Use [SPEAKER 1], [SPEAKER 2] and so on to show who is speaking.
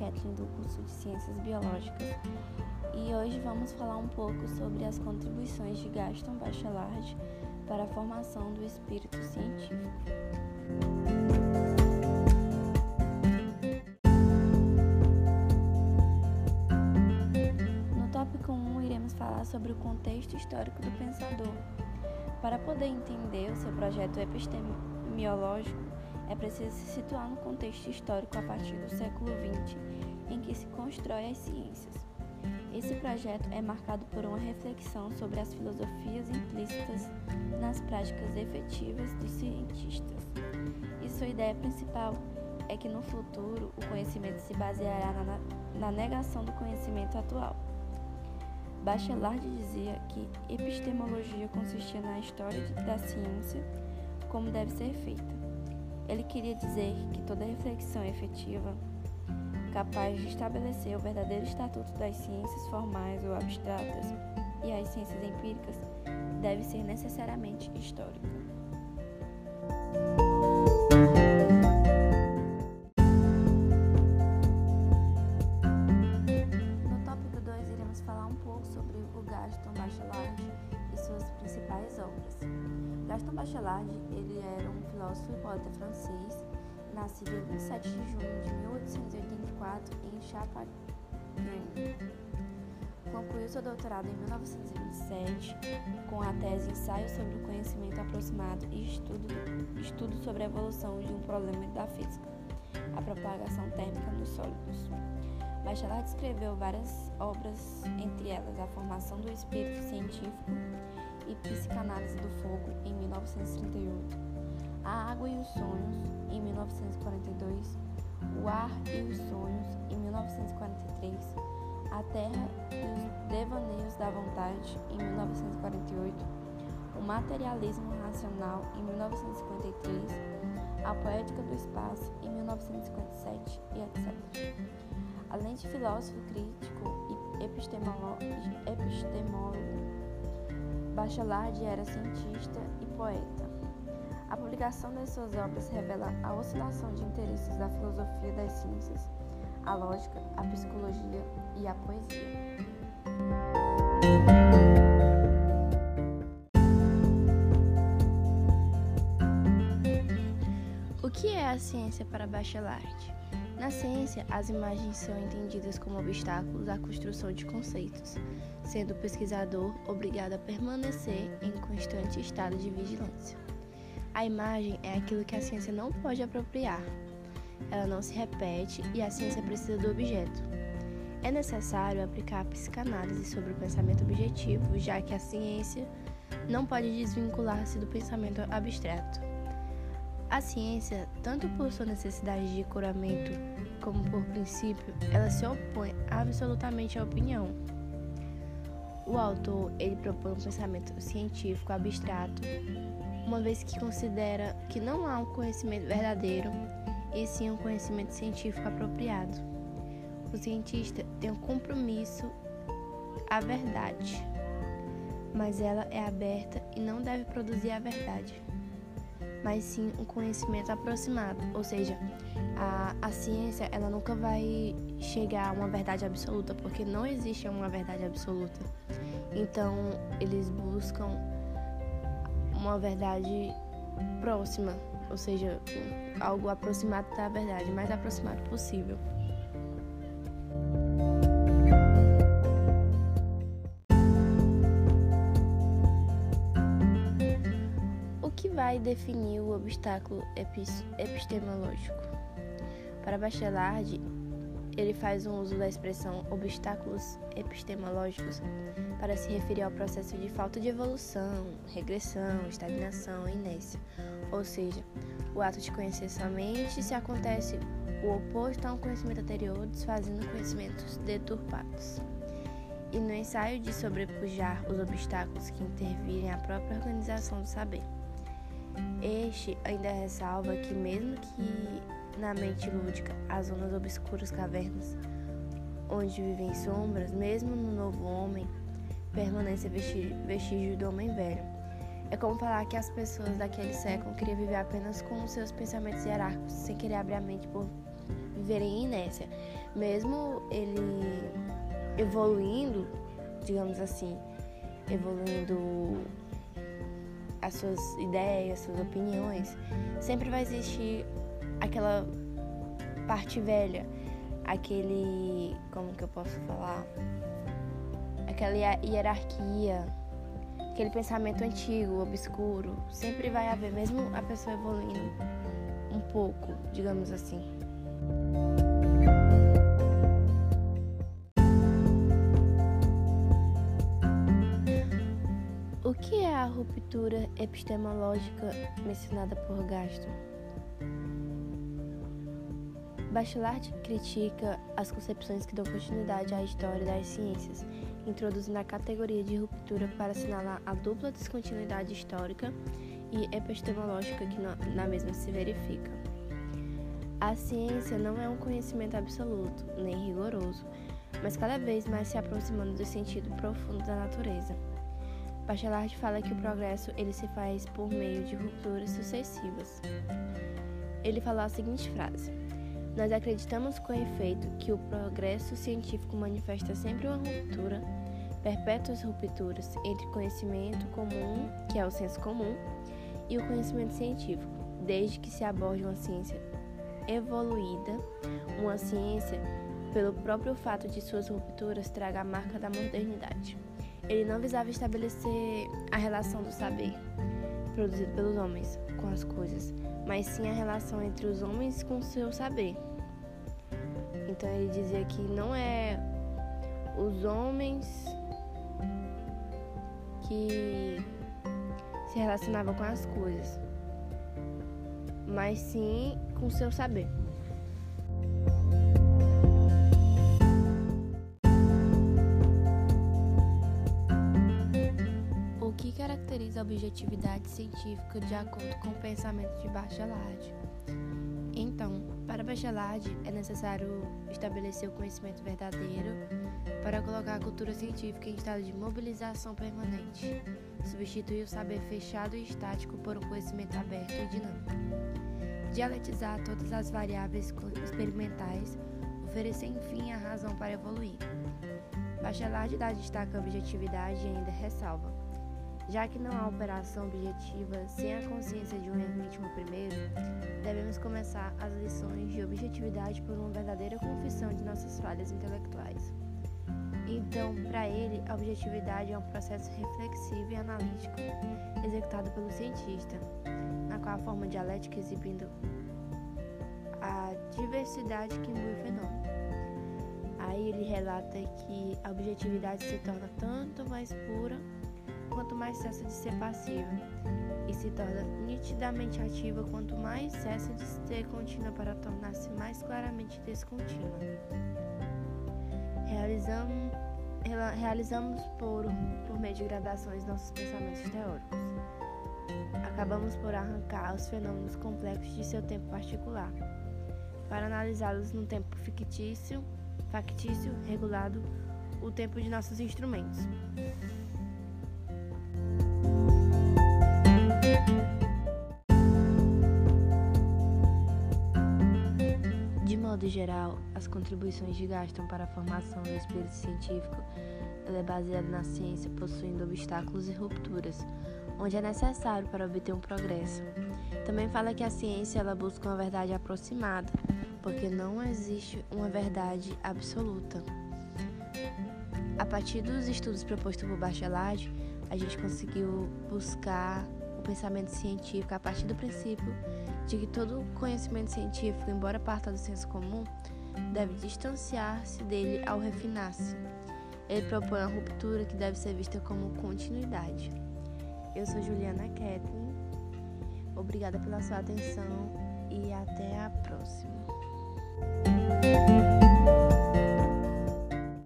[SPEAKER 1] Kathleen do curso de Ciências Biológicas e hoje vamos falar um pouco sobre as contribuições de Gaston Bachelard para a formação do espírito científico. No tópico 1, iremos falar sobre o contexto histórico do pensador. Para poder entender o seu projeto epistemológico, é preciso se situar no contexto histórico a partir do século XX, em que se constrói as ciências. Esse projeto é marcado por uma reflexão sobre as filosofias implícitas nas práticas efetivas dos cientistas. E sua ideia principal é que no futuro o conhecimento se baseará na, na negação do conhecimento atual. Bachelard dizia que epistemologia consistia na história da ciência como deve ser feita ele queria dizer que toda reflexão efetiva, capaz de estabelecer o verdadeiro estatuto das ciências formais ou abstratas e as ciências empíricas, deve ser necessariamente histórica. No tópico 2, iremos falar um pouco sobre o Gaston Bachelard e suas principais obras. Gaston Bachelard, e poeta francês, nascido em 27 de junho de 1884 em Champagne. Concluiu seu doutorado em 1927 com a tese Ensaio sobre o Conhecimento Aproximado e Estudo, estudo sobre a Evolução de um Problema da Física, a Propagação Térmica nos Sólidos. Bachelard escreveu várias obras, entre elas A Formação do Espírito Científico e Psicanálise do Fogo, em 1938, A Água e os Sonhos, em 1942, O Ar e os Sonhos, em 1943, A Terra e os Devaneios da Vontade, em 1948, O Materialismo Racional, em 1953, A Poética do Espaço, em 1957 e etc. Além de filósofo crítico e epistemólogo, Bachelard era cientista e poeta. Publicação das suas obras revela a oscilação de interesses da filosofia das ciências, a lógica, a psicologia e a poesia. O que é a ciência para Bachelard? Na ciência, as imagens são entendidas como obstáculos à construção de conceitos, sendo o pesquisador obrigado a permanecer em constante estado de vigilância. A imagem é aquilo que a ciência não pode apropriar. Ela não se repete e a ciência precisa do objeto. É necessário aplicar a psicanálise sobre o pensamento objetivo, já que a ciência não pode desvincular-se do pensamento abstrato. A ciência, tanto por sua necessidade de curamento como por princípio, ela se opõe absolutamente à opinião. O autor ele propõe um pensamento científico abstrato, uma vez que considera que não há um conhecimento verdadeiro, e sim um conhecimento científico apropriado. O cientista tem um compromisso à verdade, mas ela é aberta e não deve produzir a verdade mas sim um conhecimento aproximado, ou seja, a, a ciência ela nunca vai chegar a uma verdade absoluta, porque não existe uma verdade absoluta. Então eles buscam uma verdade próxima, ou seja, algo aproximado da verdade, mais aproximado possível. vai definir o obstáculo epistemológico. Para Bachelard, ele faz um uso da expressão obstáculos epistemológicos para se referir ao processo de falta de evolução, regressão, estagnação inércia, ou seja, o ato de conhecer somente se acontece o oposto a um conhecimento anterior, desfazendo conhecimentos deturpados. E no ensaio de sobrepujar os obstáculos que intervirem a própria organização do saber. Este ainda ressalva que, mesmo que na mente lúdica as zonas obscuras cavernas, onde vivem sombras, mesmo no novo homem, permanece vestígio do homem velho. É como falar que as pessoas daquele século queriam viver apenas com os seus pensamentos hierárquicos, sem querer abrir a mente por viverem em inércia. Mesmo ele evoluindo, digamos assim, evoluindo as suas ideias, suas opiniões, sempre vai existir aquela parte velha, aquele, como que eu posso falar, aquela hierarquia, aquele pensamento antigo, obscuro, sempre vai haver, mesmo a pessoa evoluindo um pouco, digamos assim. O que é a ruptura epistemológica mencionada por Gaston? Bachelard critica as concepções que dão continuidade à história das ciências, introduzindo a categoria de ruptura para assinalar a dupla descontinuidade histórica e epistemológica que na mesma se verifica. A ciência não é um conhecimento absoluto, nem rigoroso, mas cada vez mais se aproximando do sentido profundo da natureza. Bachelard fala que o progresso ele se faz por meio de rupturas sucessivas. Ele falou a seguinte frase: Nós acreditamos com efeito que o progresso científico manifesta sempre uma ruptura, perpétuas rupturas entre conhecimento comum, que é o senso comum, e o conhecimento científico, desde que se aborde uma ciência evoluída, uma ciência, pelo próprio fato de suas rupturas, traga a marca da modernidade. Ele não visava estabelecer a relação do saber produzido pelos homens com as coisas, mas sim a relação entre os homens com o seu saber. Então ele dizia que não é os homens que se relacionavam com as coisas, mas sim com seu saber. Objetividade científica de acordo com o pensamento de Bachelard? Então, para Bachelard é necessário estabelecer o conhecimento verdadeiro para colocar a cultura científica em estado de mobilização permanente, substituir o saber fechado e estático por um conhecimento aberto e dinâmico dialetizar todas as variáveis experimentais, oferecer enfim a razão para evoluir. Bachelard dá destaque à objetividade e ainda ressalva. Já que não há operação objetiva sem a consciência de um ritmo primeiro, devemos começar as lições de objetividade por uma verdadeira confissão de nossas falhas intelectuais. Então, para ele, a objetividade é um processo reflexivo e analítico executado pelo cientista, na qual a forma dialética exibindo a diversidade que imbuem o fenômeno. Aí ele relata que a objetividade se torna tanto mais pura quanto mais cessa de ser passiva e se torna nitidamente ativa quanto mais cessa de ser contínua para tornar-se mais claramente descontínua. Realizamos, realizamos por, por meio de gradações nossos pensamentos teóricos. Acabamos por arrancar os fenômenos complexos de seu tempo particular, para analisá-los num tempo fictício, factício, regulado, o tempo de nossos instrumentos. Modo geral, as contribuições de Gaston para a formação do espírito científico ela é baseada na ciência possuindo obstáculos e rupturas, onde é necessário para obter um progresso. Também fala que a ciência ela busca uma verdade aproximada, porque não existe uma verdade absoluta. A partir dos estudos propostos por Bachelard, a gente conseguiu buscar o pensamento científico a partir do princípio de que todo conhecimento científico, embora parta do senso comum, deve distanciar-se dele ao refinar-se. Ele propõe a ruptura que deve ser vista como continuidade. Eu sou Juliana Kathleen, obrigada pela sua atenção e até a próxima.